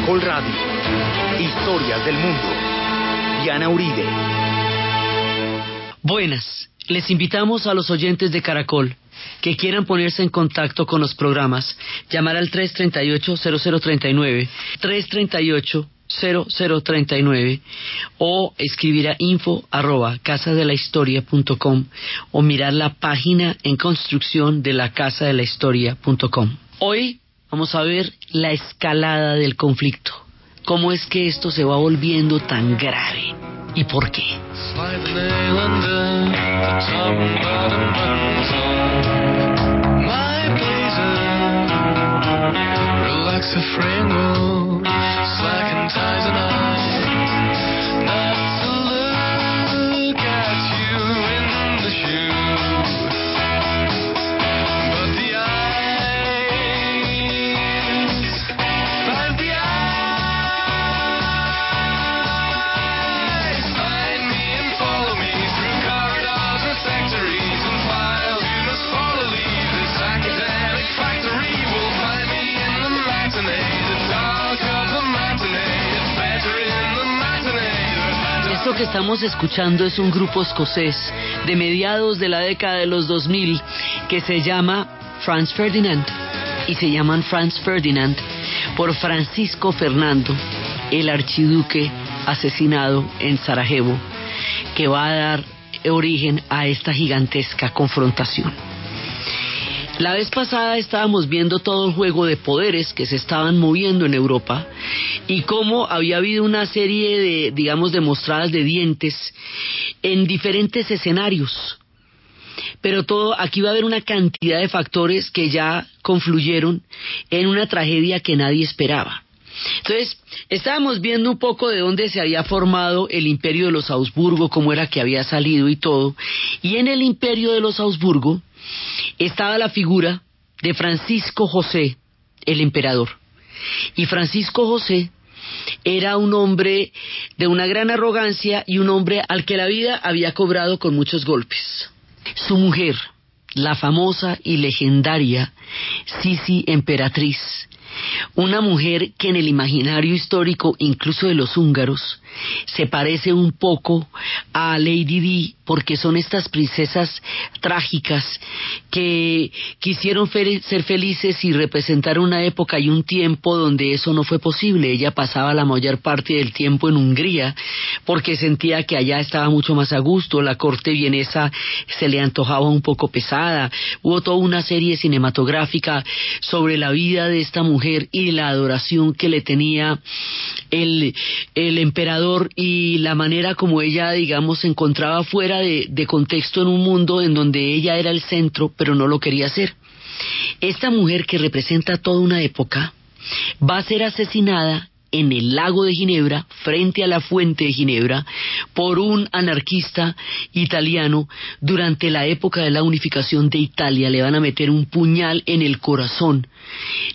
Caracol Radio. Historias del mundo. Diana Uribe. Buenas. Les invitamos a los oyentes de Caracol que quieran ponerse en contacto con los programas, llamar al 338-0039, 338-0039 o escribir a info arroba casadelahistoria.com o mirar la página en construcción de la casa de la historia.com. Hoy vamos a ver la escalada del conflicto. ¿Cómo es que esto se va volviendo tan grave? ¿Y por qué? Relax Que estamos escuchando es un grupo escocés de mediados de la década de los 2000 que se llama Franz Ferdinand y se llaman Franz Ferdinand por Francisco Fernando, el archiduque asesinado en Sarajevo, que va a dar origen a esta gigantesca confrontación. La vez pasada estábamos viendo todo el juego de poderes que se estaban moviendo en Europa y cómo había habido una serie de, digamos, demostradas de dientes en diferentes escenarios. Pero todo, aquí va a haber una cantidad de factores que ya confluyeron en una tragedia que nadie esperaba. Entonces, estábamos viendo un poco de dónde se había formado el imperio de los Augsburgo, cómo era que había salido y todo. Y en el imperio de los Augsburgo estaba la figura de Francisco José, el emperador. Y Francisco José era un hombre de una gran arrogancia y un hombre al que la vida había cobrado con muchos golpes. Su mujer, la famosa y legendaria Sisi Emperatriz, una mujer que en el imaginario histórico, incluso de los húngaros, se parece un poco a Lady Di, porque son estas princesas trágicas que quisieron ser felices y representar una época y un tiempo donde eso no fue posible. Ella pasaba la mayor parte del tiempo en Hungría porque sentía que allá estaba mucho más a gusto, la corte vienesa se le antojaba un poco pesada. Hubo toda una serie cinematográfica sobre la vida de esta mujer y la adoración que le tenía el, el emperador y la manera como ella, digamos, se encontraba fuera de, contexto en un mundo en donde ella era el centro, pero no lo quería hacer. Esta mujer que representa toda una época va a ser asesinada en el lago de Ginebra, frente a la fuente de Ginebra, por un anarquista italiano durante la época de la unificación de Italia. Le van a meter un puñal en el corazón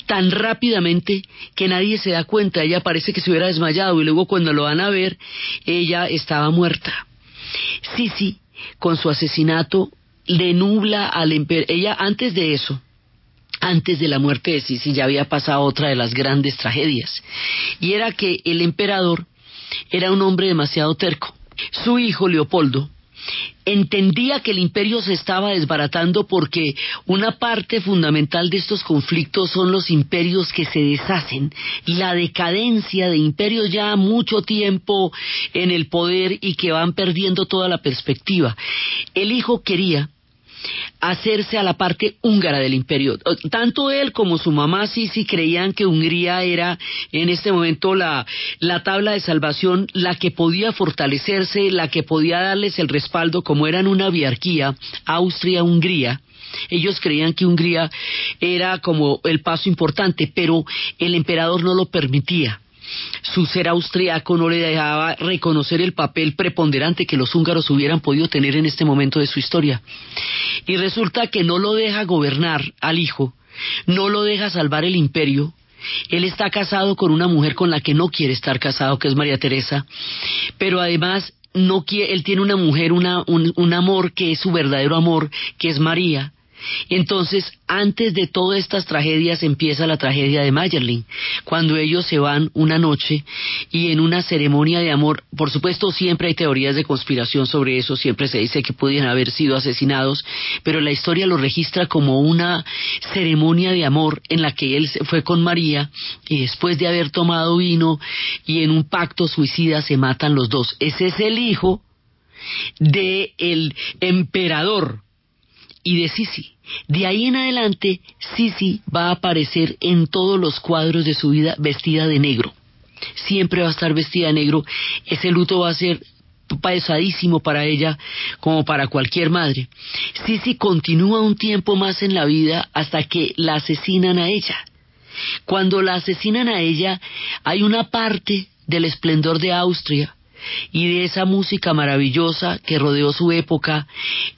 tan rápidamente que nadie se da cuenta. Ella parece que se hubiera desmayado y luego cuando lo van a ver, ella estaba muerta. Sí, con su asesinato le nubla al emperador. Ella antes de eso, antes de la muerte de Sisi ya había pasado otra de las grandes tragedias, y era que el emperador era un hombre demasiado terco. Su hijo Leopoldo entendía que el imperio se estaba desbaratando porque una parte fundamental de estos conflictos son los imperios que se deshacen, la decadencia de imperios ya mucho tiempo en el poder y que van perdiendo toda la perspectiva. El hijo quería hacerse a la parte húngara del imperio. Tanto él como su mamá Sisi creían que Hungría era en este momento la, la tabla de salvación, la que podía fortalecerse, la que podía darles el respaldo, como eran una biarquía, Austria-Hungría. Ellos creían que Hungría era como el paso importante, pero el emperador no lo permitía su ser austriaco no le dejaba reconocer el papel preponderante que los húngaros hubieran podido tener en este momento de su historia. Y resulta que no lo deja gobernar al hijo, no lo deja salvar el imperio, él está casado con una mujer con la que no quiere estar casado, que es María Teresa, pero además no quiere, él tiene una mujer, un, un amor que es su verdadero amor, que es María, Entonces, antes de todas estas tragedias empieza la tragedia de Mayerling, cuando ellos se van una noche y en una ceremonia de amor, por supuesto siempre hay teorías de conspiración sobre eso, siempre se dice que podían haber sido asesinados, pero la historia lo registra como una ceremonia de amor en la que él fue con María y después de haber tomado vino y en un pacto suicida se matan los dos. Ese es el hijo de el emperador y de Sisi. De ahí en adelante, Sisi va a aparecer en todos los cuadros de su vida vestida de negro. Siempre va a estar vestida de negro. Ese luto va a ser pesadísimo para ella como para cualquier madre. Sisi continúa un tiempo más en la vida hasta que la asesinan a ella. Cuando la asesinan a ella, hay una parte del esplendor de Austria y de esa música maravillosa que rodeó su época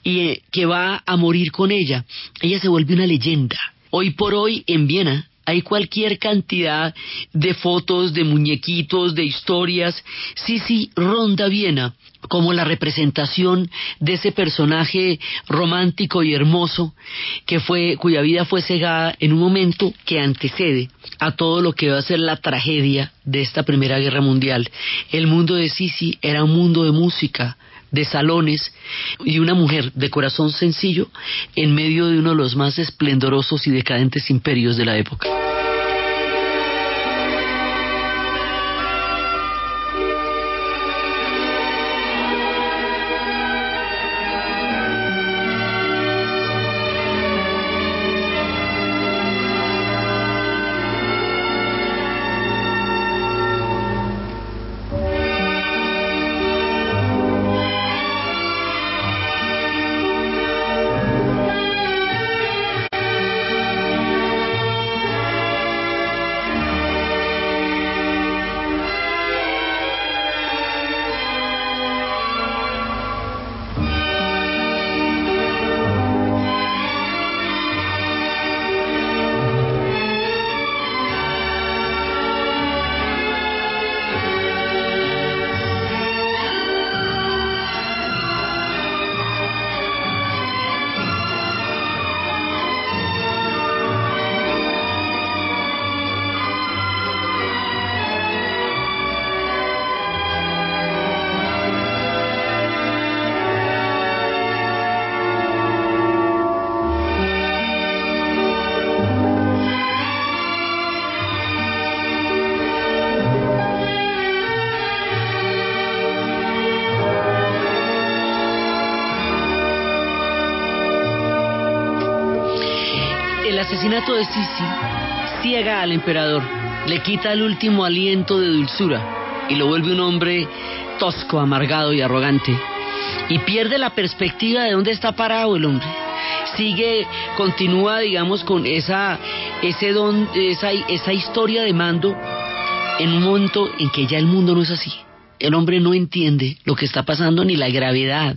y eh, que va a morir con ella. Ella se vuelve una leyenda. Hoy por hoy en Viena hay cualquier cantidad de fotos, de muñequitos, de historias. Sí, ronda Viena como la representación de ese personaje romántico y hermoso que fue cuya vida fue cegada en un momento que antecede a todo lo que va a ser la tragedia de esta Primera Guerra Mundial. El mundo de Sisi era un mundo de música, de salones y una mujer de corazón sencillo en medio de uno de los más esplendorosos y decadentes imperios de la época. Asesinato de Sisi ciega al emperador, le quita el último aliento de dulzura y lo vuelve un hombre tosco, amargado y arrogante. Y pierde la perspectiva de dónde está parado el hombre. Sigue, continúa, digamos, con esa, ese don, esa, esa historia de mando en un momento en que ya el mundo no es así. El hombre no entiende lo que está pasando, ni la gravedad,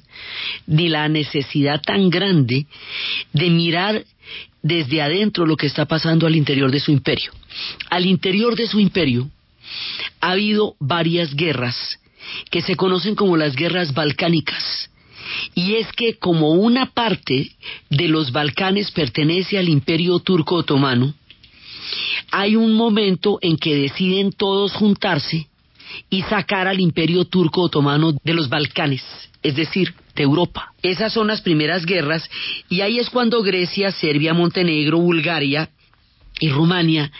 ni la necesidad tan grande de mirar desde adentro lo que está pasando al interior de su imperio. Al interior de su imperio ha habido varias guerras que se conocen como las guerras balcánicas. Y es que como una parte de los Balcanes pertenece al imperio turco otomano, hay un momento en que deciden todos juntarse y sacar al imperio turco otomano de los Balcanes, es decir, Europa. Esas son las primeras guerras y ahí es cuando Grecia, Serbia, Montenegro, Bulgaria y Rumania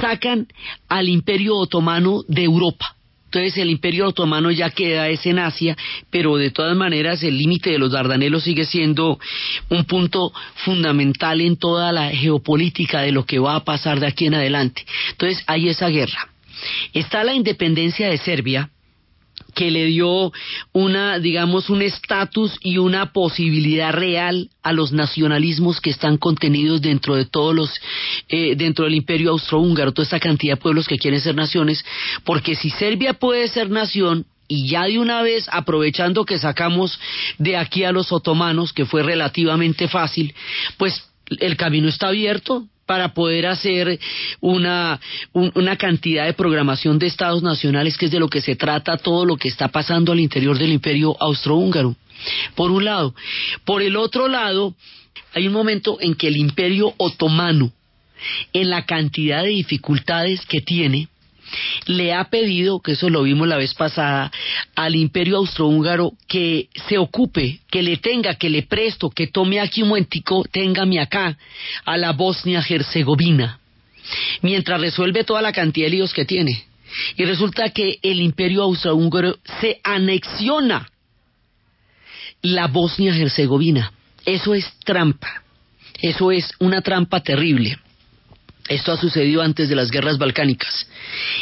sacan al imperio otomano de Europa. Entonces el imperio otomano ya queda es en Asia, pero de todas maneras el límite de los Dardanelos sigue siendo un punto fundamental en toda la geopolítica de lo que va a pasar de aquí en adelante. Entonces hay esa guerra. Está la independencia de Serbia, que le dio una, digamos, un estatus y una posibilidad real a los nacionalismos que están contenidos dentro de todos los, eh, dentro del imperio austrohúngaro, toda esta cantidad de pueblos que quieren ser naciones, porque si Serbia puede ser nación, y ya de una vez, aprovechando que sacamos de aquí a los otomanos, que fue relativamente fácil, pues el camino está abierto, para poder hacer una, una cantidad de programación de estados nacionales, que es de lo que se trata todo lo que está pasando al interior del imperio austrohúngaro. Por un lado. Por el otro lado, hay un momento en que el imperio otomano, en la cantidad de dificultades que tiene, le ha pedido, que eso lo vimos la vez pasada, al imperio austrohúngaro que se ocupe, que le tenga, que le presto, que tome aquí un momentico, téngame acá, a la Bosnia-Herzegovina, mientras resuelve toda la cantidad de líos que tiene. Y resulta que el imperio austrohúngaro se anexiona la Bosnia-Herzegovina. Eso es trampa. Eso es una trampa terrible. Esto ha sucedido antes de las guerras balcánicas.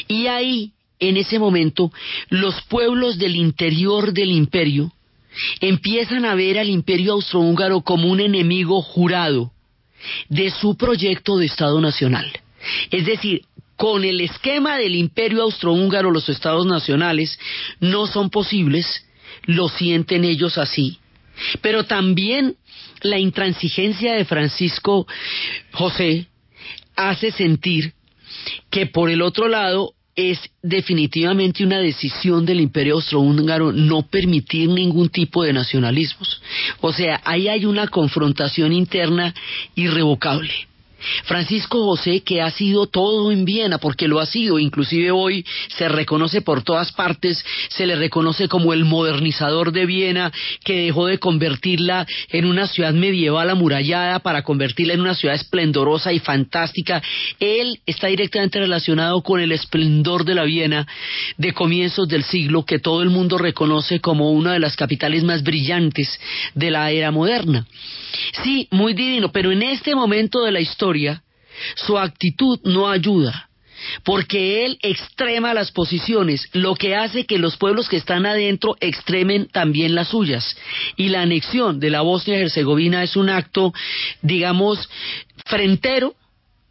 Y ahí, en ese momento, los pueblos del interior del imperio empiezan a ver al imperio austrohúngaro como un enemigo jurado de su proyecto de Estado Nacional. Es decir, con el esquema del imperio austrohúngaro los estados nacionales no son posibles, lo sienten ellos así. Pero también la intransigencia de Francisco José hace sentir que por el otro lado es definitivamente una decisión del imperio austrohúngaro no permitir ningún tipo de nacionalismos. O sea, ahí hay una confrontación interna irrevocable. Francisco José, que ha sido todo en Viena, porque lo ha sido, inclusive hoy se reconoce por todas partes, se le reconoce como el modernizador de Viena, que dejó de convertirla en una ciudad medieval amurallada para convertirla en una ciudad esplendorosa y fantástica. Él está directamente relacionado con el esplendor de la Viena de comienzos del siglo, que todo el mundo reconoce como una de las capitales más brillantes de la era moderna. Sí, muy divino, pero en este momento de la historia su actitud no ayuda, porque él extrema las posiciones, lo que hace que los pueblos que están adentro extremen también las suyas. Y la anexión de la Bosnia y Herzegovina es un acto, digamos, frentero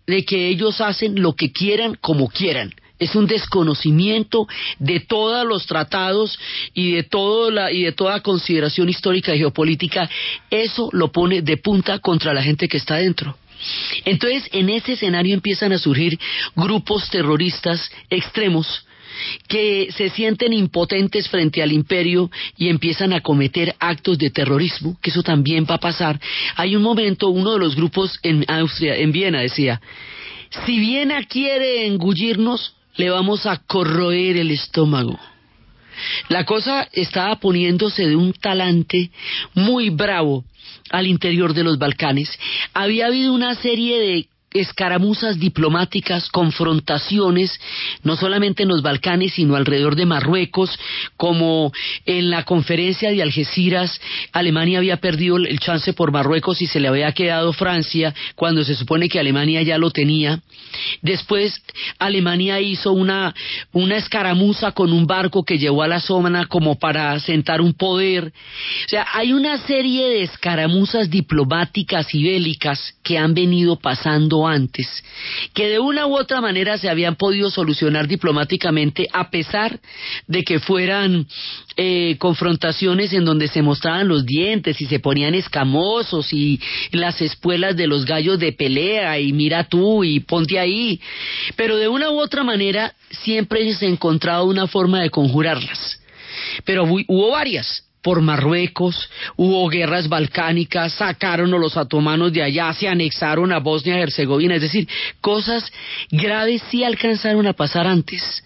de que ellos hacen lo que quieran como quieran es un desconocimiento de todos los tratados y de, todo la, y de toda consideración histórica y geopolítica. Eso lo pone de punta contra la gente que está dentro. Entonces, en ese escenario empiezan a surgir grupos terroristas extremos que se sienten impotentes frente al imperio y empiezan a cometer actos de terrorismo, que eso también va a pasar. Hay un momento, uno de los grupos en Austria, en Viena, decía, si Viena quiere engullirnos, le vamos a corroer el estómago. La cosa estaba poniéndose de un talante muy bravo al interior de los Balcanes. Había habido una serie de escaramuzas diplomáticas, confrontaciones, no solamente en los Balcanes, sino alrededor de Marruecos, como en la conferencia de Algeciras, Alemania había perdido el chance por Marruecos y se le había quedado Francia, cuando se supone que Alemania ya lo tenía. Después, Alemania hizo una, una escaramuza con un barco que llevó a la zona como para sentar un poder. O sea, hay una serie de escaramuzas diplomáticas y bélicas que han venido pasando antes, que de una u otra manera se habían podido solucionar diplomáticamente a pesar de que fueran eh, confrontaciones en donde se mostraban los dientes y se ponían escamosos y las espuelas de los gallos de pelea y mira tú y ponte ahí, pero de una u otra manera siempre se encontrado una forma de conjurarlas. Pero hubo varias, por Marruecos, hubo guerras balcánicas, sacaron a los otomanos de allá, se anexaron a Bosnia y Herzegovina, es decir, cosas graves sí alcanzaron a pasar antes,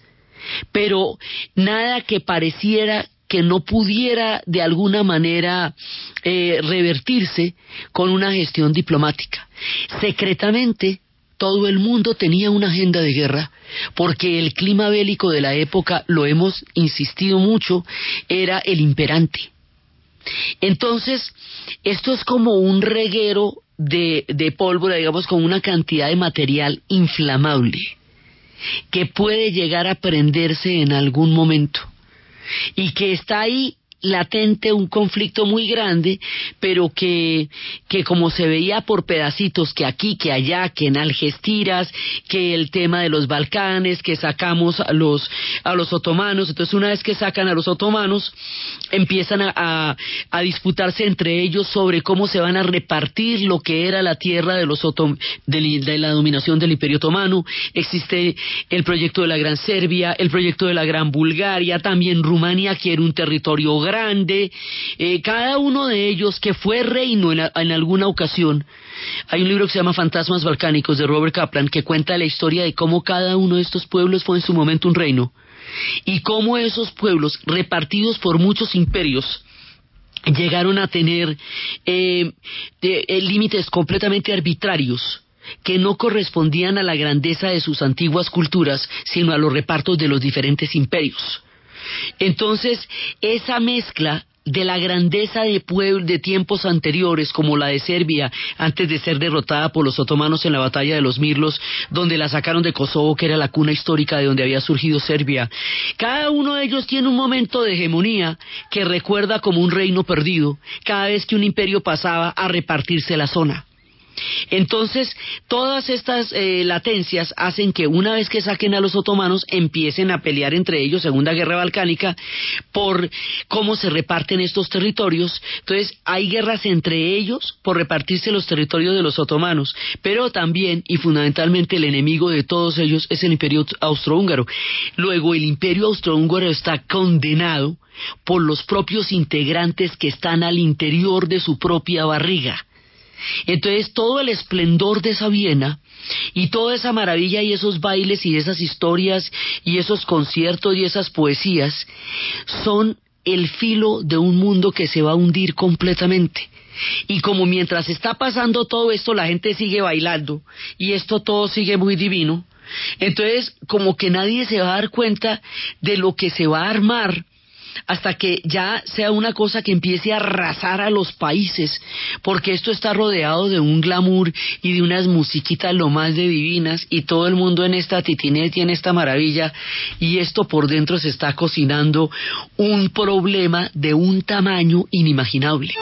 pero nada que pareciera que no pudiera de alguna manera eh, revertirse con una gestión diplomática. Secretamente, todo el mundo tenía una agenda de guerra, porque el clima bélico de la época, lo hemos insistido mucho, era el imperante. Entonces, esto es como un reguero de, de pólvora, digamos, con una cantidad de material inflamable, que puede llegar a prenderse en algún momento, y que está ahí latente un conflicto muy grande, pero que, que como se veía por pedacitos, que aquí, que allá, que en Algeciras, que el tema de los Balcanes, que sacamos a los, a los otomanos, entonces una vez que sacan a los otomanos, empiezan a, a, disputarse entre ellos sobre cómo se van a repartir lo que era la tierra de los de, de la dominación del Imperio Otomano, existe el proyecto de la Gran Serbia, el proyecto de la Gran Bulgaria, también Rumania quiere un territorio grande, eh, cada uno de ellos que fue reino en, alguna ocasión. Hay un libro que se llama Fantasmas Balcánicos de Robert Kaplan que cuenta la historia de cómo cada uno de estos pueblos fue en su momento un reino y cómo esos pueblos repartidos por muchos imperios llegaron a tener eh, eh, límites completamente arbitrarios que no correspondían a la grandeza de sus antiguas culturas, sino a los repartos de los diferentes imperios. Entonces, esa mezcla de la grandeza de pueblos de tiempos anteriores, como la de Serbia, antes de ser derrotada por los otomanos en la batalla de los Mirlos, donde la sacaron de Kosovo, que era la cuna histórica de donde había surgido Serbia. Cada uno de ellos tiene un momento de hegemonía que recuerda como un reino perdido, cada vez que un imperio pasaba a repartirse la zona. Entonces, todas estas eh, latencias hacen que una vez que saquen a los otomanos empiecen a pelear entre ellos, Segunda Guerra Balcánica, por cómo se reparten estos territorios. Entonces, hay guerras entre ellos por repartirse los territorios de los otomanos, pero también y fundamentalmente el enemigo de todos ellos es el imperio austrohúngaro. Luego, el imperio austrohúngaro está condenado por los propios integrantes que están al interior de su propia barriga. Entonces todo el esplendor de esa Viena y toda esa maravilla y esos bailes y esas historias y esos conciertos y esas poesías son el filo de un mundo que se va a hundir completamente. Y como mientras está pasando todo esto la gente sigue bailando y esto todo sigue muy divino, entonces como que nadie se va a dar cuenta de lo que se va a armar hasta que ya sea una cosa que empiece a arrasar a los países, porque esto está rodeado de un glamour y de unas musiquitas lo más de divinas y todo el mundo en esta titinete y en esta maravilla y esto por dentro se está cocinando un problema de un tamaño inimaginable.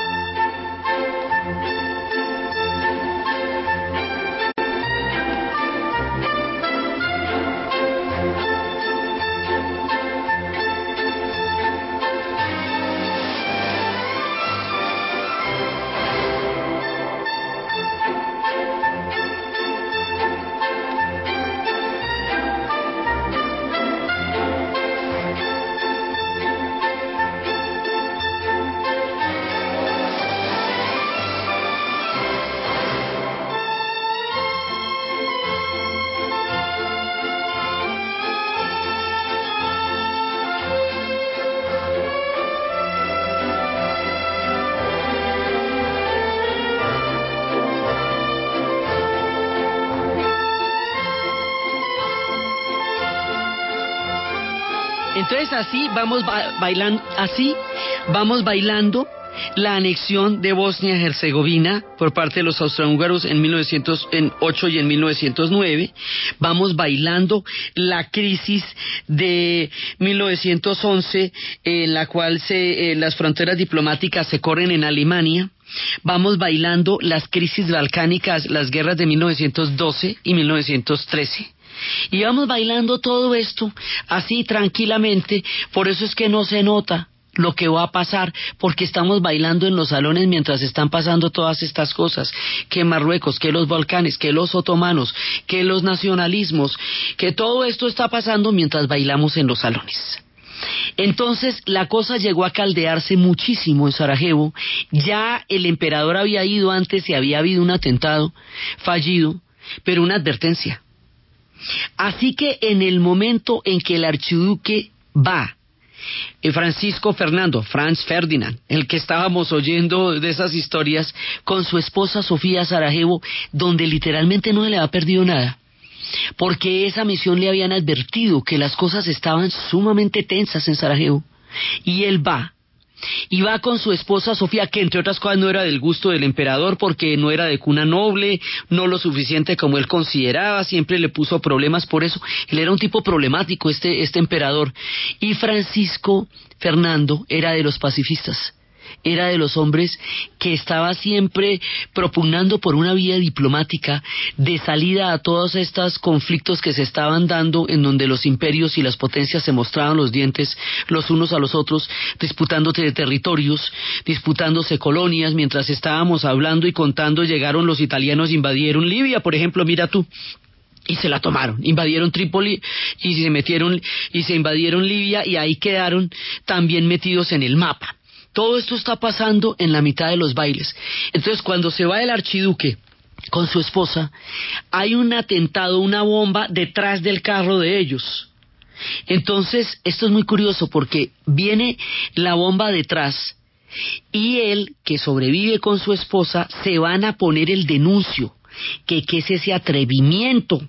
Entonces así vamos bailando, así vamos bailando la anexión de Bosnia-Herzegovina por parte de los austrohúngaros en 1908 y en 1909. Vamos bailando la crisis de 1911 en la cual se, eh, las fronteras diplomáticas se corren en Alemania. Vamos bailando las crisis balcánicas, las guerras de 1912 y 1913 y vamos bailando todo esto así tranquilamente, por eso es que no se nota lo que va a pasar, porque estamos bailando en los salones mientras están pasando todas estas cosas, que Marruecos, que los Balcanes, que los otomanos, que los nacionalismos, que todo esto está pasando mientras bailamos en los salones. Entonces la cosa llegó a caldearse muchísimo en Sarajevo, ya el emperador había ido antes y había habido un atentado fallido, pero una advertencia, Así que en el momento en que el archiduque va, Francisco Fernando, Franz Ferdinand, el que estábamos oyendo de esas historias, con su esposa Sofía Sarajevo, donde literalmente no le ha perdido nada, porque esa misión le habían advertido que las cosas estaban sumamente tensas en Sarajevo, y él va y va con su esposa Sofía, que entre otras cosas no era del gusto del emperador porque no era de cuna noble, no lo suficiente como él consideraba, siempre le puso problemas por eso. Él era un tipo problemático, este, este emperador. Y Francisco Fernando era de los pacifistas era de los hombres que estaba siempre propugnando por una vía diplomática de salida a todos estos conflictos que se estaban dando en donde los imperios y las potencias se mostraban los dientes los unos a los otros, disputándose de territorios, disputándose colonias, mientras estábamos hablando y contando llegaron los italianos invadieron Libia, por ejemplo, mira tú, y se la tomaron, invadieron Trípoli y se metieron y se invadieron Libia y ahí quedaron también metidos en el mapa. Todo esto está pasando en la mitad de los bailes. Entonces, cuando se va el archiduque con su esposa, hay un atentado, una bomba detrás del carro de ellos. Entonces, esto es muy curioso porque viene la bomba detrás y él, que sobrevive con su esposa, se van a poner el denuncio que qué es ese atrevimiento,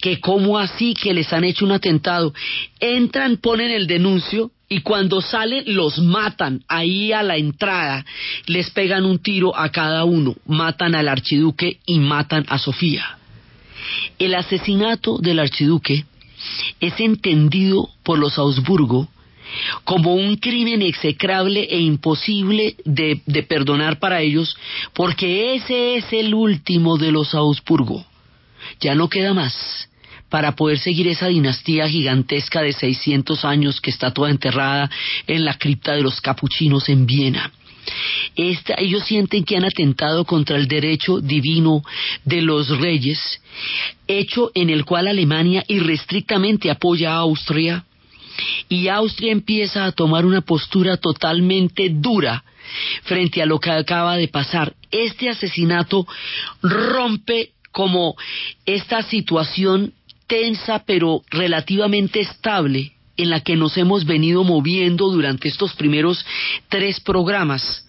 que cómo así que les han hecho un atentado. Entran, ponen el denuncio y cuando salen los matan ahí a la entrada, les pegan un tiro a cada uno, matan al archiduque y matan a Sofía. El asesinato del archiduque es entendido por los Augsburgo como un crimen execrable e imposible de, perdonar para ellos, porque ese es el último de los Augsburgo. Ya no queda más para poder seguir esa dinastía gigantesca de 600 años que está toda enterrada en la cripta de los capuchinos en Viena. Esta, ellos sienten que han atentado contra el derecho divino de los reyes, hecho en el cual Alemania irrestrictamente apoya a Austria, y Austria empieza a tomar una postura totalmente dura frente a lo que acaba de pasar. Este asesinato rompe como esta situación tensa pero relativamente estable en la que nos hemos venido moviendo durante estos primeros tres programas,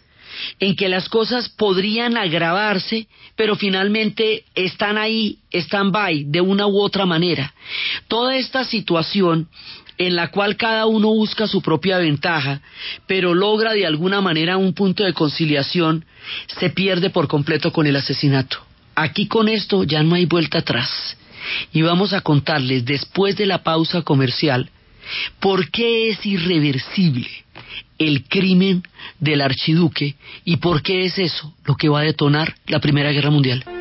en que las cosas podrían agravarse, pero finalmente están ahí, están by, de una u otra manera. Toda esta situación en la cual cada uno busca su propia ventaja, pero logra de alguna manera un punto de conciliación, se pierde por completo con el asesinato. Aquí con esto ya no hay vuelta atrás. Y vamos a contarles después de la pausa comercial por qué es irreversible el crimen del archiduque y por qué es eso lo que va a detonar la Primera Guerra Mundial.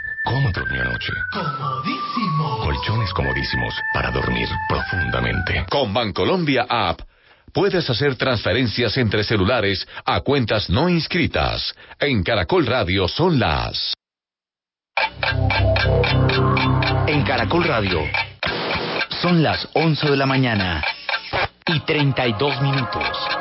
cómo durmió anoche? Comodísimo. Colchones comodísimos para dormir profundamente. Con Bancolombia App puedes hacer transferencias entre celulares a cuentas no inscritas. En Caracol Radio son las. En Caracol Radio son las 11 de la mañana y 32 minutos.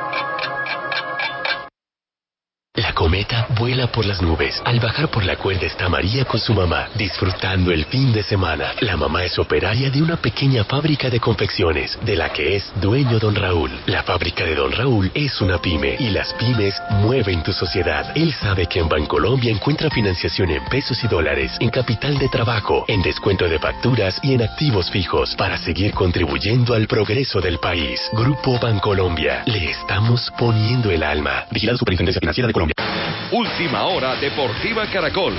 La cometa vuela por las nubes. Al bajar por la cuerda está María con su mamá, disfrutando el fin de semana. La mamá es operaria de una pequeña fábrica de confecciones, de la que es dueño don Raúl. La fábrica de don Raúl es una pyme y las pymes mueven tu sociedad. Él sabe que en Bancolombia encuentra financiación en pesos y dólares, en capital de trabajo, en descuento de facturas y en activos fijos para seguir contribuyendo al progreso del país. Grupo Bancolombia. Le estamos poniendo el alma. Vigilado Superintendencia Financiera de Colombia. Última hora Deportiva Caracol.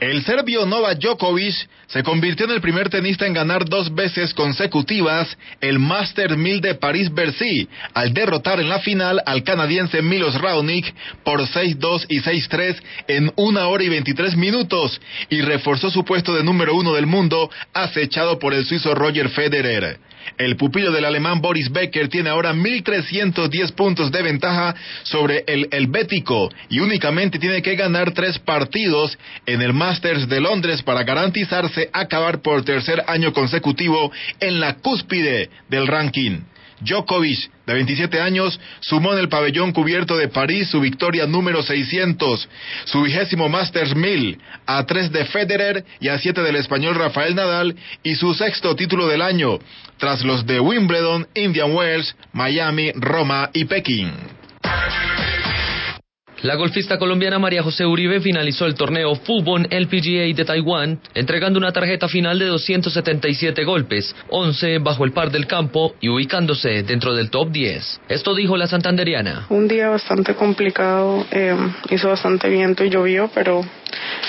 El serbio Novak Djokovic se convirtió en el primer tenista en ganar dos veces consecutivas el Master 1000 de París-Bercy, al derrotar en la final al canadiense Milos Raonic por 6-2 y 6-3 en una hora y 23 minutos y reforzó su puesto de número uno del mundo acechado por el suizo Roger Federer. El pupilo del alemán Boris Becker tiene ahora 1.310 puntos de ventaja sobre el helvético y únicamente tiene que ganar tres partidos en el Masters de Londres para garantizarse acabar por tercer año consecutivo en la cúspide del ranking. Djokovic, de 27 años, sumó en el pabellón cubierto de París su victoria número 600, su vigésimo Masters 1000, a 3 de Federer y a 7 del español Rafael Nadal, y su sexto título del año, tras los de Wimbledon, Indian Wells, Miami, Roma y Pekín. La golfista colombiana María José Uribe finalizó el torneo Fútbol LPGA de Taiwán, entregando una tarjeta final de 277 golpes, 11 bajo el par del campo y ubicándose dentro del top 10. Esto dijo la santanderiana. Un día bastante complicado, eh, hizo bastante viento y llovió, pero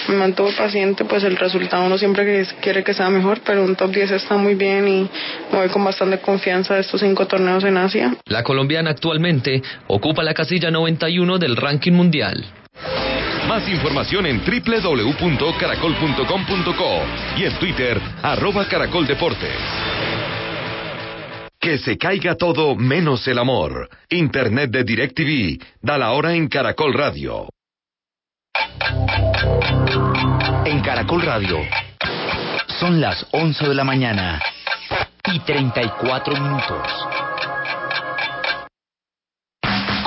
me mantuve paciente, pues el resultado uno siempre quiere que sea mejor, pero un top 10 está muy bien y me voy con bastante confianza de estos cinco torneos en Asia. La colombiana actualmente ocupa la casilla 91 del ranking mundial. Más información en www.caracol.com.co y en Twitter, arroba caracoldeportes. Que se caiga todo menos el amor. Internet de DirecTV. Da la hora en Caracol Radio. En Caracol Radio. Son las 11 de la mañana y 34 minutos.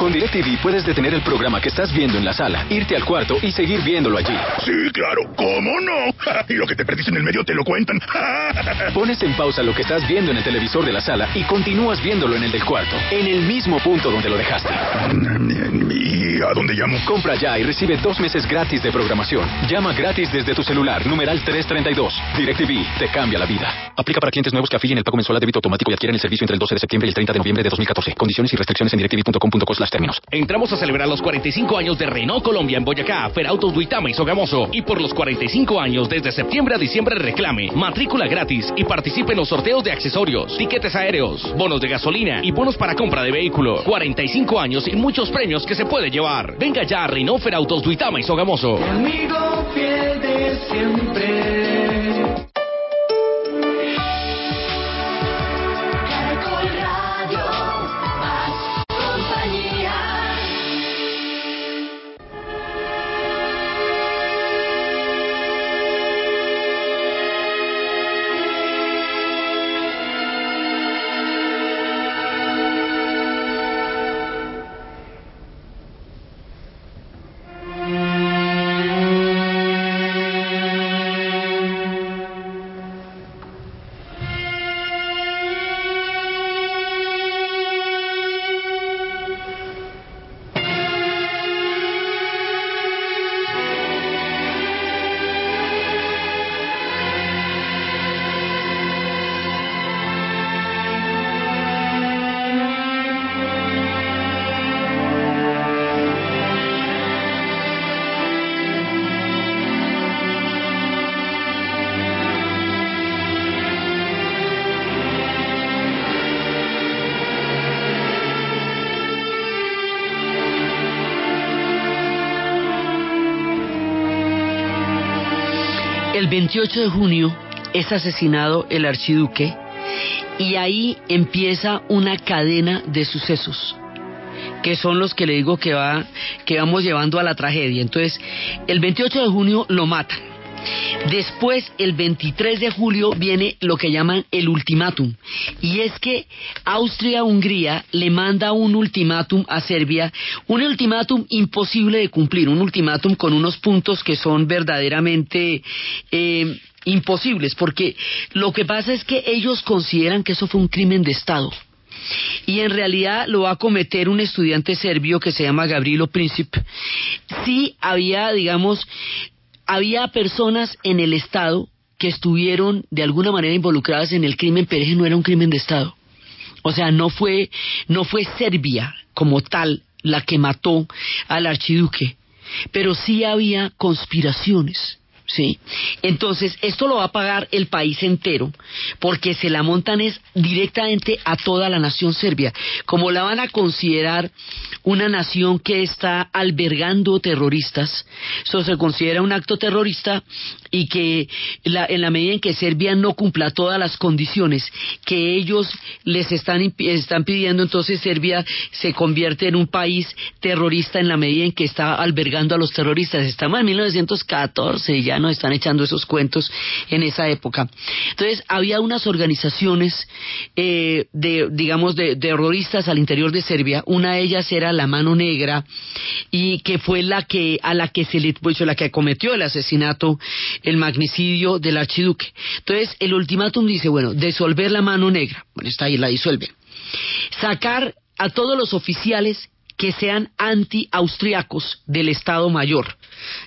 Con DirecTV puedes detener el programa que estás viendo en la sala, irte al cuarto y seguir viéndolo allí. Sí, claro, ¿cómo no? y lo que te perdiste en el medio te lo cuentan. Pones en pausa lo que estás viendo en el televisor de la sala y continúas viéndolo en el del cuarto, en el mismo punto donde lo dejaste. ¿Y a dónde llamo? Compra ya y recibe dos meses gratis de programación. Llama gratis desde tu celular, numeral 332. DirecTV te cambia la vida. Aplica para clientes nuevos que afilien el pago mensual a débito automático y adquieren el servicio entre el 12 de septiembre y el 30 de noviembre de 2014. Condiciones y restricciones en directv.com.co términos. Entramos a celebrar los 45 años de Renault Colombia en Boyacá, Ferautos Duitama y Sogamoso. Y por los 45 años, desde septiembre a diciembre reclame, matrícula gratis y participe en los sorteos de accesorios, tiquetes aéreos, bonos de gasolina y bonos para compra de vehículo. 45 años y muchos premios que se puede llevar. Venga ya a Renault Ferautos Duitama y Sogamoso. amigo fiel de siempre. El 28 de junio es asesinado el archiduque y ahí empieza una cadena de sucesos que son los que le digo que va que vamos llevando a la tragedia. Entonces, el 28 de junio lo matan. Después, el 23 de julio, viene lo que llaman el ultimátum. Y es que Austria-Hungría le manda un ultimátum a Serbia, un ultimátum imposible de cumplir, un ultimátum con unos puntos que son verdaderamente... Eh, imposibles, porque lo que pasa es que ellos consideran que eso fue un crimen de Estado. Y en realidad lo va a cometer un estudiante serbio que se llama Gabrilo Princip. Sí había, digamos, había personas en el Estado que estuvieron de alguna manera involucradas en el crimen, pero ese no era un crimen de Estado. O sea, no fue, no fue Serbia como tal la que mató al archiduque, pero sí había conspiraciones. ¿Sí? Entonces, esto lo va a pagar el país entero, porque se la montan es directamente a toda la nación serbia. Como la van a considerar una nación que está albergando terroristas, eso se considera un acto terrorista y que en la medida en que Serbia no cumpla todas las condiciones que ellos les están, están pidiendo, entonces Serbia se convierte en un país terrorista en la medida en que está albergando a los terroristas. Estamos en 1914 ya nos están echando esos cuentos en esa época. Entonces, había unas organizaciones eh, de, digamos, de, terroristas al interior de Serbia. Una de ellas era la Mano Negra y que fue la que a la que se le, pues, la que cometió el asesinato, el magnicidio del archiduque. Entonces, el ultimátum dice, bueno, disolver la Mano Negra. Bueno, está ahí, la disuelve. Sacar a todos los oficiales que sean anti-austriacos del Estado Mayor.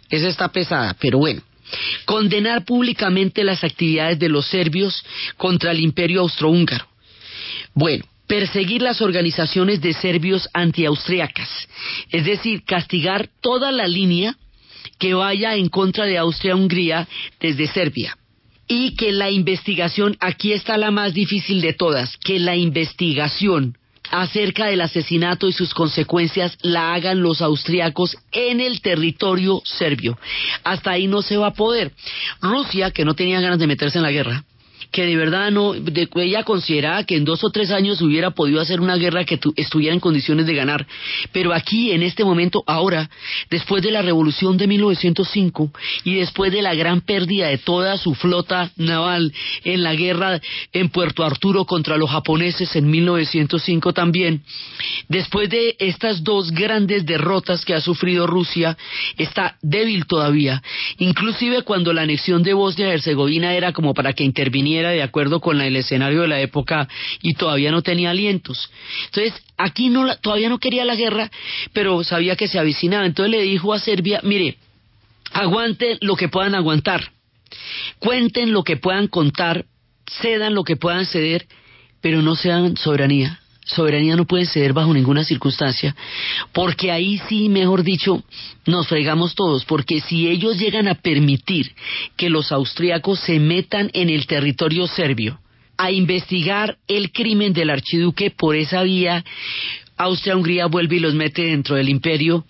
Esa está pesada, pero bueno. Condenar públicamente las actividades de los serbios contra el imperio austrohúngaro. Bueno, perseguir las organizaciones de serbios anti-austriacas. Es decir, castigar toda la línea que vaya en contra de Austria-Hungría desde Serbia. Y que la investigación, aquí está la más difícil de todas, que la investigación acerca del asesinato y sus consecuencias la hagan los austriacos en el territorio serbio. Hasta ahí no se va a poder. Rusia, que no tenía ganas de meterse en la guerra, que de verdad no, de, ella consideraba que en dos o tres años hubiera podido hacer una guerra que estuviera en condiciones de ganar. Pero aquí, en este momento, ahora, después de la revolución de 1905 y después de la gran pérdida de toda su flota naval en la guerra en Puerto Arturo contra los japoneses en 1905 también, después de estas dos grandes derrotas que ha sufrido Rusia, está débil todavía. Inclusive cuando la anexión de Bosnia-Herzegovina era como para que interviniera era de acuerdo con el escenario de la época y todavía no tenía alientos. Entonces, aquí no, todavía no quería la guerra, pero sabía que se avicinaba. Entonces le dijo a Serbia, mire, aguanten lo que puedan aguantar, cuenten lo que puedan contar, cedan lo que puedan ceder, pero no sean soberanía soberanía no puede ceder bajo ninguna circunstancia, porque ahí sí, mejor dicho, nos fregamos todos, porque si ellos llegan a permitir que los austríacos se metan en el territorio serbio a investigar el crimen del archiduque por esa vía, Austria-Hungría vuelve y los mete dentro del imperio,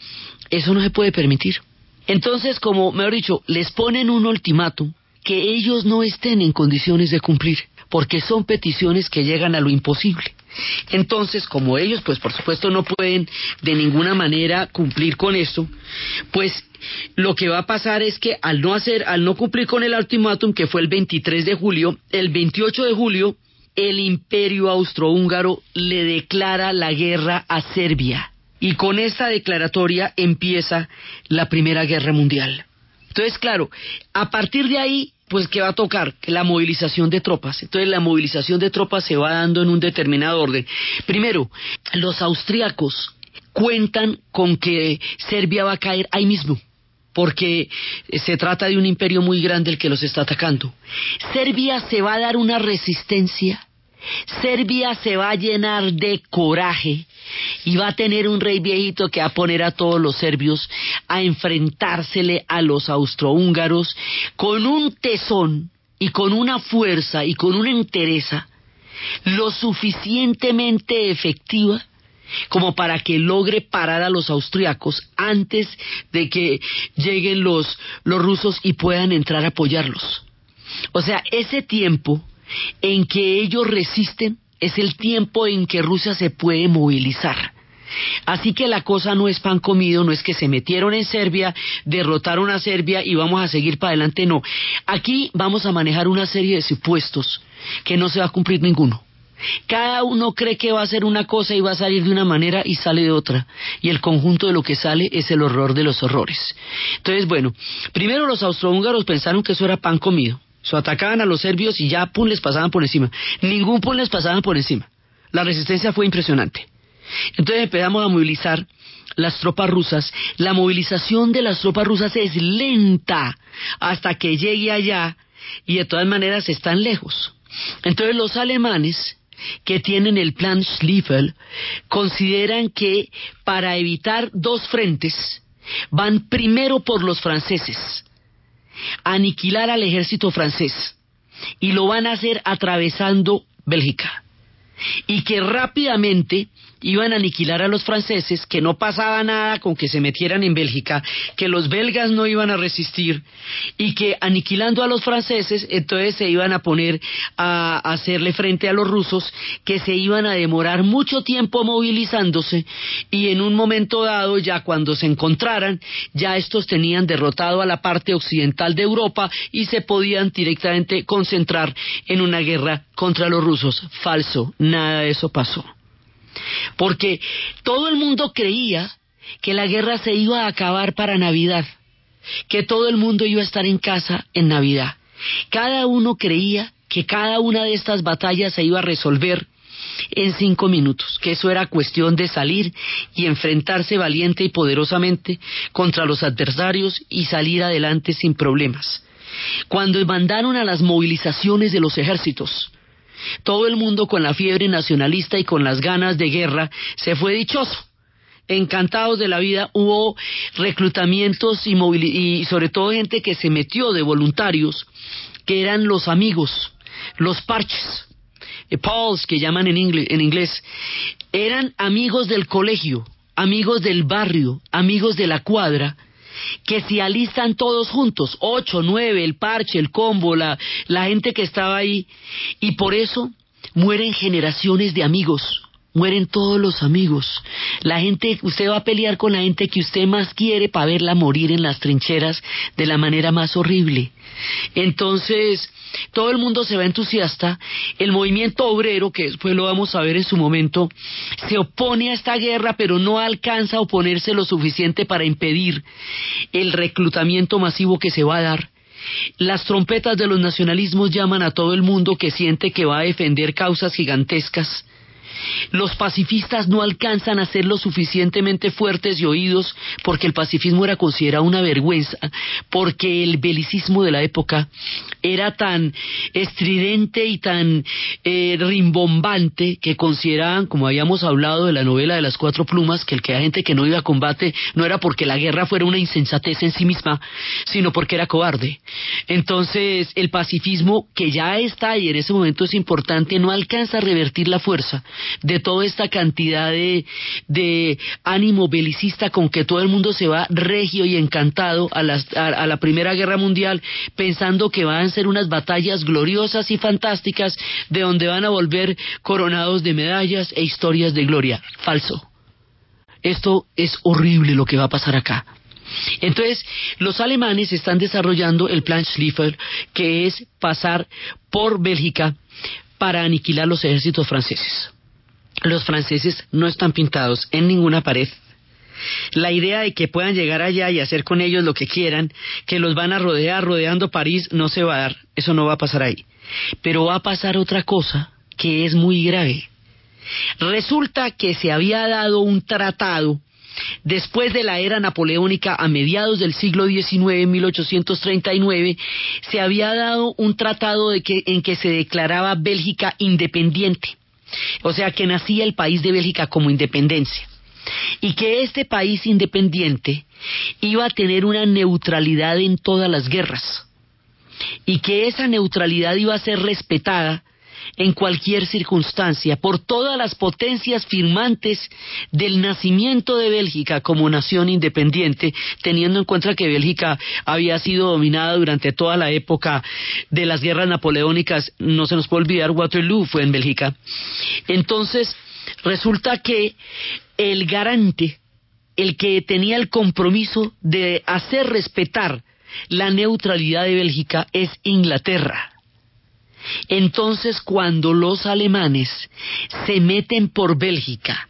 eso no se puede permitir. Entonces, como mejor dicho, les ponen un ultimátum que ellos no estén en condiciones de cumplir, porque son peticiones que llegan a lo imposible. Entonces, como ellos, pues por supuesto no pueden de ninguna manera cumplir con esto, pues lo que va a pasar es que al no hacer, al no cumplir con el ultimátum que fue el 23 de julio, el 28 de julio el imperio austrohúngaro le declara la guerra a Serbia. Y con esta declaratoria empieza la Primera Guerra Mundial. Entonces, claro, a partir de ahí pues que va a tocar la movilización de tropas. Entonces la movilización de tropas se va dando en un determinado orden. Primero, los austriacos cuentan con que Serbia va a caer ahí mismo porque se trata de un imperio muy grande el que los está atacando. Serbia se va a dar una resistencia Serbia se va a llenar de coraje y va a tener un rey viejito que va a poner a todos los serbios a enfrentársele a los austrohúngaros con un tesón y con una fuerza y con una entereza lo suficientemente efectiva como para que logre parar a los austriacos antes de que lleguen los, los rusos y puedan entrar a apoyarlos. O sea, ese tiempo en que ellos resisten es el tiempo en que Rusia se puede movilizar. Así que la cosa no es pan comido, no es que se metieron en Serbia, derrotaron a Serbia y vamos a seguir para adelante, no. Aquí vamos a manejar una serie de supuestos que no se va a cumplir ninguno. Cada uno cree que va a hacer una cosa y va a salir de una manera y sale de otra. Y el conjunto de lo que sale es el horror de los horrores. Entonces, bueno, primero los austrohúngaros pensaron que eso era pan comido. So, atacaban a los serbios y ya pum les pasaban por encima. Ningún pum les pasaban por encima. La resistencia fue impresionante. Entonces empezamos a movilizar las tropas rusas. La movilización de las tropas rusas es lenta hasta que llegue allá y de todas maneras están lejos. Entonces los alemanes que tienen el plan Schlieffel consideran que para evitar dos frentes van primero por los franceses aniquilar al ejército francés y lo van a hacer atravesando Bélgica. Y que rápidamente iban a aniquilar a los franceses, que no pasaba nada con que se metieran en Bélgica, que los belgas no iban a resistir y que aniquilando a los franceses, entonces se iban a poner a hacerle frente a los rusos, que se iban a demorar mucho tiempo movilizándose y en un momento dado, ya cuando se encontraran, ya estos tenían derrotado a la parte occidental de Europa y se podían directamente concentrar en una guerra contra los rusos. Falso, nada de eso pasó porque todo el mundo creía que la guerra se iba a acabar para Navidad, que todo el mundo iba a estar en casa en Navidad. Cada uno creía que cada una de estas batallas se iba a resolver en cinco minutos, que eso era cuestión de salir y enfrentarse valiente y poderosamente contra los adversarios y salir adelante sin problemas. Cuando mandaron a las movilizaciones de los ejércitos, todo el mundo con la fiebre nacionalista y con las ganas de guerra se fue dichoso. Encantados de la vida, hubo reclutamientos y, sobre todo gente que se metió de voluntarios, que eran los amigos, los parches, eh, Pauls, que llaman en inglés, eran amigos del colegio, amigos del barrio, amigos de la cuadra, que se alistan todos juntos, ocho, nueve, el parche, el combo, la, la gente que estaba ahí, y por eso mueren generaciones de amigos, mueren todos los amigos. La gente, usted va a pelear con la gente que usted más quiere para verla morir en las trincheras de la manera más horrible. Entonces, todo el mundo se va entusiasta, el movimiento obrero, que después lo vamos a ver en su momento, se opone a esta guerra, pero no alcanza a oponerse lo suficiente para impedir el reclutamiento masivo que se va a dar. Las trompetas de los nacionalismos llaman a todo el mundo que siente que va a defender causas gigantescas los pacifistas no alcanzan a ser lo suficientemente fuertes y oídos porque el pacifismo era considerado una vergüenza, porque el belicismo de la época era tan estridente y tan eh, rimbombante que consideraban, como habíamos hablado de la novela de las cuatro plumas, que el que hay gente que no iba a combate no era porque la guerra fuera una insensatez en sí misma, sino porque era cobarde. Entonces, el pacifismo que ya está y en ese momento es importante no alcanza a revertir la fuerza de toda esta cantidad de, ánimo belicista con que todo el mundo se va regio y encantado a, a, la Primera Guerra Mundial pensando que van a ser unas batallas gloriosas y fantásticas de donde van a volver coronados de medallas e historias de gloria. Falso. Esto es horrible lo que va a pasar acá. Entonces, los alemanes están desarrollando el plan Schlieffen, que es pasar por Bélgica para aniquilar los ejércitos franceses los franceses no están pintados en ninguna pared. La idea de que puedan llegar allá y hacer con ellos lo que quieran, que los van a rodear rodeando París, no se va a dar, eso no va a pasar ahí. Pero va a pasar otra cosa que es muy grave. Resulta que se había dado un tratado Después de la era napoleónica, a mediados del siglo XIX, 1839, se había dado un tratado de que, en que se declaraba Bélgica independiente. O sea que nacía el país de Bélgica como independencia. Y que este país independiente iba a tener una neutralidad en todas las guerras. Y que esa neutralidad iba a ser respetada en cualquier circunstancia por todas las potencias firmantes del nacimiento de Bélgica como nación independiente, teniendo en cuenta que Bélgica había sido dominada durante toda la época de las guerras napoleónicas, no se nos puede olvidar Waterloo fue en Bélgica. Entonces, resulta que el garante, el que tenía el compromiso de hacer respetar la neutralidad de Bélgica es Inglaterra. Entonces, cuando los alemanes se meten por Bélgica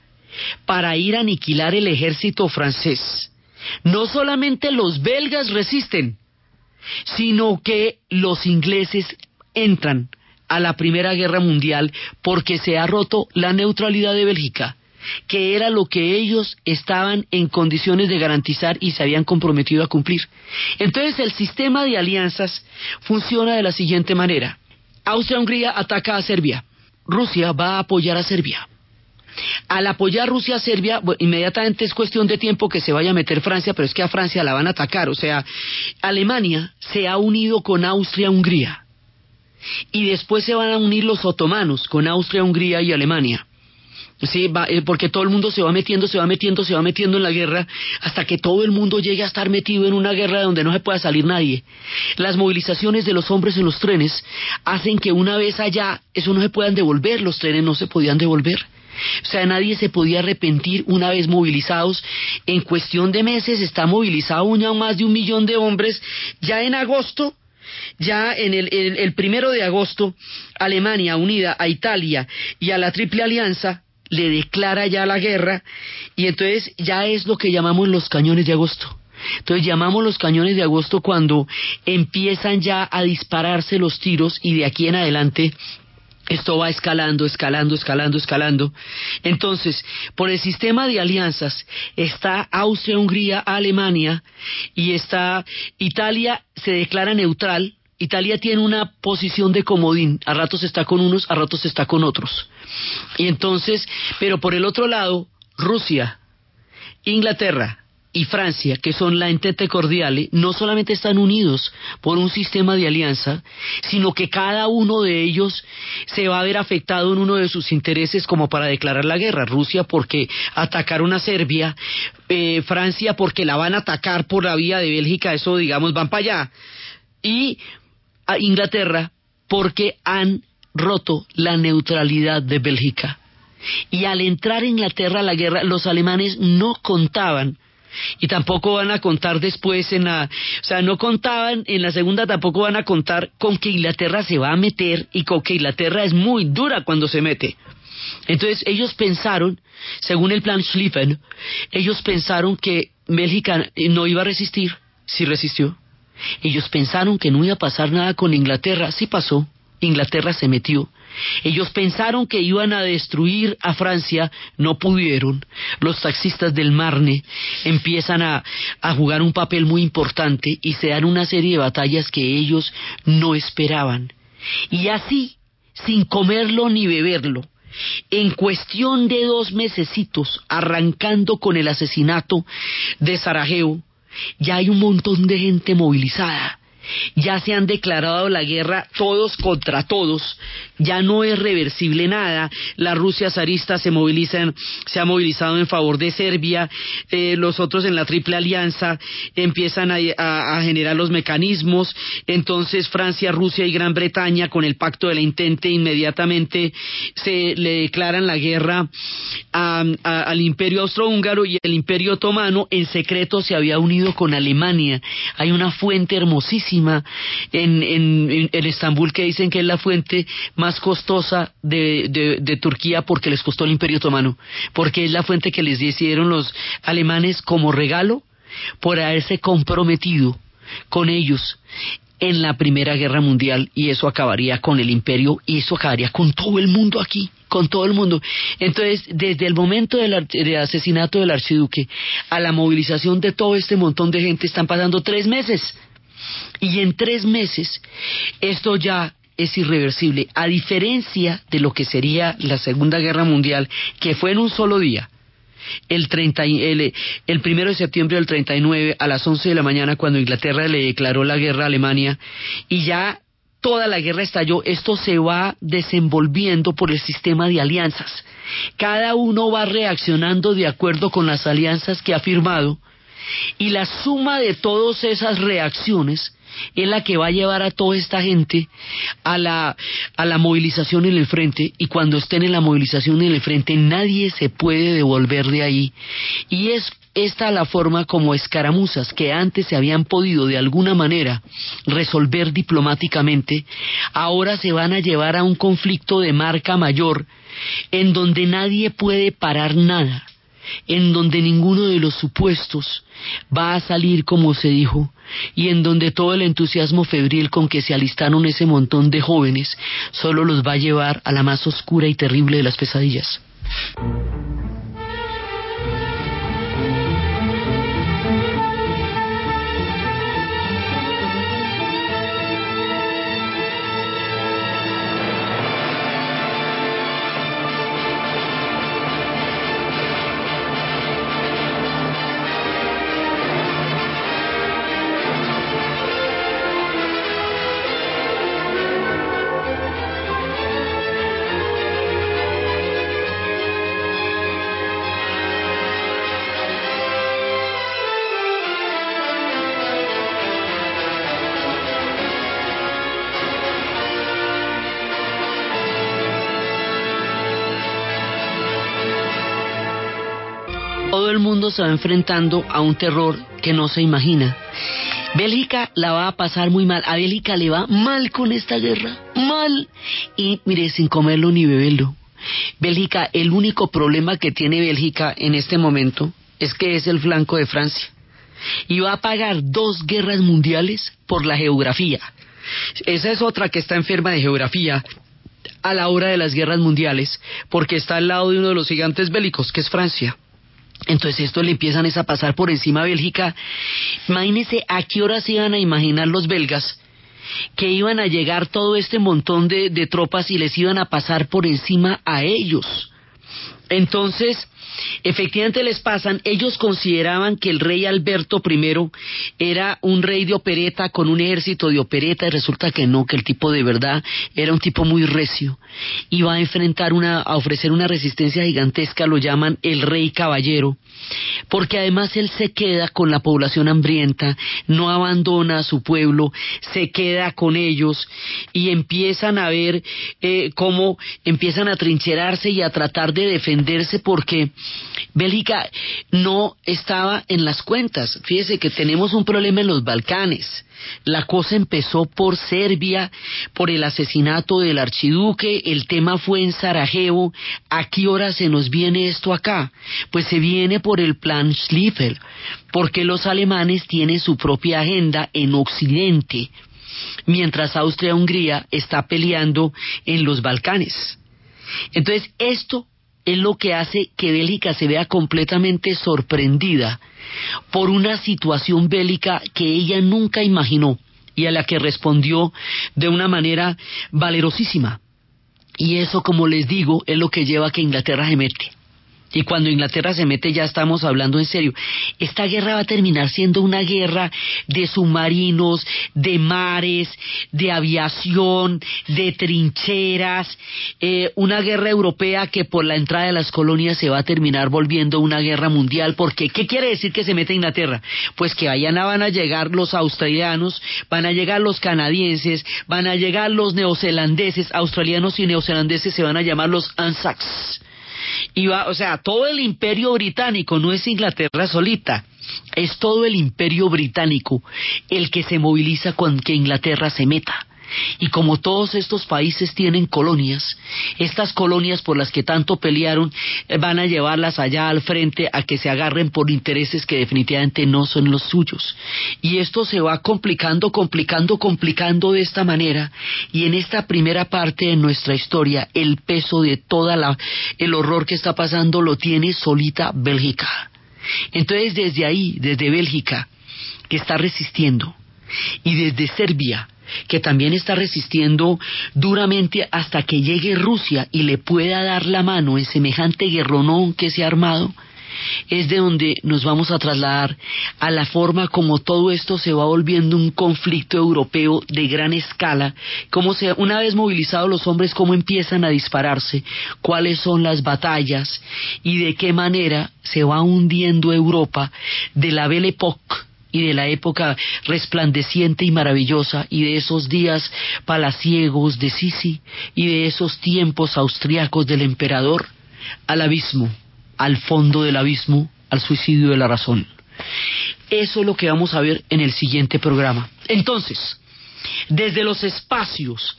para ir a aniquilar el ejército francés, no solamente los belgas resisten, sino que los ingleses entran a la Primera Guerra Mundial porque se ha roto la neutralidad de Bélgica, que era lo que ellos estaban en condiciones de garantizar y se habían comprometido a cumplir. Entonces el sistema de alianzas funciona de la siguiente manera. Austria-Hungría ataca a Serbia. Rusia va a apoyar a Serbia. Al apoyar Rusia a Serbia, inmediatamente es cuestión de tiempo que se vaya a meter Francia, pero es que a Francia la van a atacar. O sea, Alemania se ha unido con Austria-Hungría. Y después se van a unir los otomanos con Austria, Hungría y Alemania. Sí, va, eh, porque todo el mundo se va metiendo, se va metiendo, se va metiendo en la guerra, hasta que todo el mundo llegue a estar metido en una guerra donde no se pueda salir nadie. Las movilizaciones de los hombres en los trenes hacen que una vez allá, eso no se puedan devolver, los trenes no se podían devolver. O sea, nadie se podía arrepentir una vez movilizados. En cuestión de meses está movilizado ya más de un millón de hombres. Ya en agosto, ya en el primero de agosto, Alemania unida a Italia y a la Triple Alianza le declara ya la guerra y entonces ya es lo que llamamos los cañones de agosto. Entonces llamamos los cañones de agosto cuando empiezan ya a dispararse los tiros y de aquí en adelante esto va escalando, escalando, escalando, escalando. Entonces, por el sistema de alianzas está Austria, Hungría, Alemania y está Italia se declara neutral. Italia tiene una posición de comodín, a ratos está con unos, a ratos está con otros. Y entonces, pero por el otro lado, Rusia, Inglaterra, y Francia, que son la entente cordiale, no solamente están unidos por un sistema de alianza, sino que cada uno de ellos se va a ver afectado en uno de sus intereses como para declarar la guerra. Rusia porque atacaron a Serbia, eh, Francia porque la van a atacar por la vía de Bélgica, eso digamos van para allá, y a Inglaterra porque han roto la neutralidad de Bélgica. Y al entrar Inglaterra a la guerra, los alemanes no contaban y tampoco van a contar después en la, o sea, no contaban en la segunda, tampoco van a contar con que Inglaterra se va a meter y con que Inglaterra es muy dura cuando se mete. Entonces ellos pensaron, según el plan Schlieffen, ellos pensaron que Bélgica no iba a resistir, sí resistió. Ellos pensaron que no iba a pasar nada con Inglaterra, sí pasó. Inglaterra se metió. Ellos pensaron que iban a destruir a Francia, no pudieron. Los taxistas del Marne empiezan a, a, jugar un papel muy importante y se dan una serie de batallas que ellos no esperaban. Y así, sin comerlo ni beberlo, en cuestión de dos mesecitos, arrancando con el asesinato de Sarajevo, ya hay un montón de gente movilizada. Ya se han declarado la guerra todos contra todos, ya no es reversible nada, la Rusia zarista se movilizan, se ha movilizado en favor de Serbia, eh, los otros en la triple alianza empiezan a, generar los mecanismos, entonces Francia, Rusia y Gran Bretaña con el pacto de la intente inmediatamente se le declaran la guerra a, al imperio austrohúngaro y el imperio otomano. En secreto se había unido con Alemania, hay una fuente hermosísima en, en, en Estambul que dicen que es la fuente más costosa de, de, Turquía porque les costó el Imperio Otomano, porque es la fuente que les dieron los alemanes como regalo por haberse comprometido con ellos en la Primera Guerra Mundial y eso acabaría con el imperio y eso acabaría con todo el mundo aquí, con todo el mundo. Entonces, desde el momento del, del, asesinato del archiduque a la movilización de todo este montón de gente están pasando tres meses. Y en tres meses esto ya es irreversible, a diferencia de lo que sería la Segunda Guerra Mundial, que fue en un solo día. El, 30, el, el primero de septiembre del 39 a las 11 de la mañana cuando Inglaterra le declaró la guerra a Alemania y ya toda la guerra estalló, esto se va desenvolviendo por el sistema de alianzas. Cada uno va reaccionando de acuerdo con las alianzas que ha firmado y la suma de todas esas reacciones es la que va a llevar a toda esta gente a la, a la movilización en el frente. Y cuando estén en la movilización en el frente nadie se puede devolver de ahí. Y es esta la forma como escaramuzas que antes se habían podido de alguna manera resolver diplomáticamente, ahora se van a llevar a un conflicto de marca mayor en donde nadie puede parar nada en donde ninguno de los supuestos va a salir como se dijo, y en donde todo el entusiasmo febril con que se alistaron ese montón de jóvenes solo los va a llevar a la más oscura y terrible de las pesadillas. Mundo se va enfrentando a un terror que no se imagina. Bélgica la va a pasar muy mal. A Bélgica le va mal con esta guerra. Mal. Y mire, sin comerlo ni beberlo. Bélgica, el único problema que tiene Bélgica en este momento es que es el flanco de Francia. Y va a pagar dos guerras mundiales por la geografía. Esa es otra que está enferma de geografía a la hora de las guerras mundiales, porque está al lado de uno de los gigantes bélicos, que es Francia. Entonces esto le empiezan a pasar por encima a Bélgica. Imagínense a qué horas iban a imaginar los belgas que iban a llegar todo este montón de tropas y les iban a pasar por encima a ellos. Entonces, efectivamente les pasan, ellos consideraban que el rey Alberto I era un rey de opereta con un ejército de opereta y resulta que no, que el tipo de verdad era un tipo muy recio. Va a enfrentar una, a ofrecer una resistencia gigantesca, lo llaman el rey caballero, porque además él se queda con la población hambrienta, no abandona a su pueblo, se queda con ellos y empiezan a ver eh, cómo empiezan a trincherarse y a tratar de defenderse porque Bélgica no estaba en las cuentas. Fíjese que tenemos un problema en los Balcanes. La cosa empezó por Serbia, por el asesinato del archiduque, el tema fue en Sarajevo. ¿A qué hora se nos viene esto acá? Pues se viene por el plan Schlieffel, porque los alemanes tienen su propia agenda en Occidente, mientras Austria-Hungría está peleando en los Balcanes. Entonces, esto es lo que hace que Bélgica se vea completamente sorprendida por una situación bélica que ella nunca imaginó y a la que respondió de una manera valerosísima. Y eso, como les digo, es lo que lleva a que Inglaterra se mete. Y cuando Inglaterra se mete ya estamos hablando en serio. Esta guerra va a terminar siendo una guerra de submarinos, de mares, de aviación, de trincheras, eh, una guerra europea que por la entrada de las colonias se va a terminar volviendo una guerra mundial. Porque, ¿qué quiere decir que se mete Inglaterra? Pues que vayan a, van a llegar los australianos, van a llegar los canadienses, van a llegar los neozelandeses, australianos y neozelandeses se van a llamar los Anzacs va, o sea, todo el imperio británico no es Inglaterra solita, es todo el imperio británico el que se moviliza con que Inglaterra se meta. Y como todos estos países tienen colonias, estas colonias por las que tanto pelearon eh, van a llevarlas allá al frente a que se agarren por intereses que definitivamente no son los suyos. Y esto se va complicando, complicando, complicando de esta manera. Y en esta primera parte de nuestra historia, el peso de toda la el horror que está pasando lo tiene solita Bélgica. Entonces desde ahí, desde Bélgica, que está resistiendo, y desde Serbia, que también está resistiendo duramente hasta que llegue Rusia y le pueda dar la mano en semejante guerronón que se ha armado, es de donde nos vamos a trasladar a la forma como todo esto se va volviendo un conflicto europeo de gran escala, cómo se, una vez movilizados los hombres, cómo empiezan a dispararse, cuáles son las batallas y de qué manera se va hundiendo Europa de la Belle Époque y de la época resplandeciente y maravillosa y de esos días palaciegos de Sisi y de esos tiempos austriacos del emperador al abismo, al fondo del abismo, al suicidio de la razón. Eso es lo que vamos a ver en el siguiente programa. Entonces, desde los espacios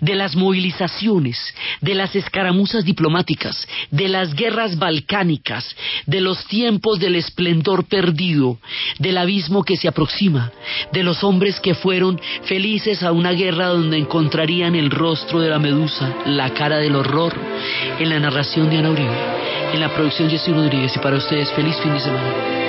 de las movilizaciones, de las escaramuzas diplomáticas, de las guerras balcánicas, de los tiempos del esplendor perdido, del abismo que se aproxima, de los hombres que fueron felices a una guerra donde encontrarían el rostro de la medusa, la cara del horror, en la narración de Ana Uribe, en la producción Jessy Rodríguez y para ustedes feliz fin de semana.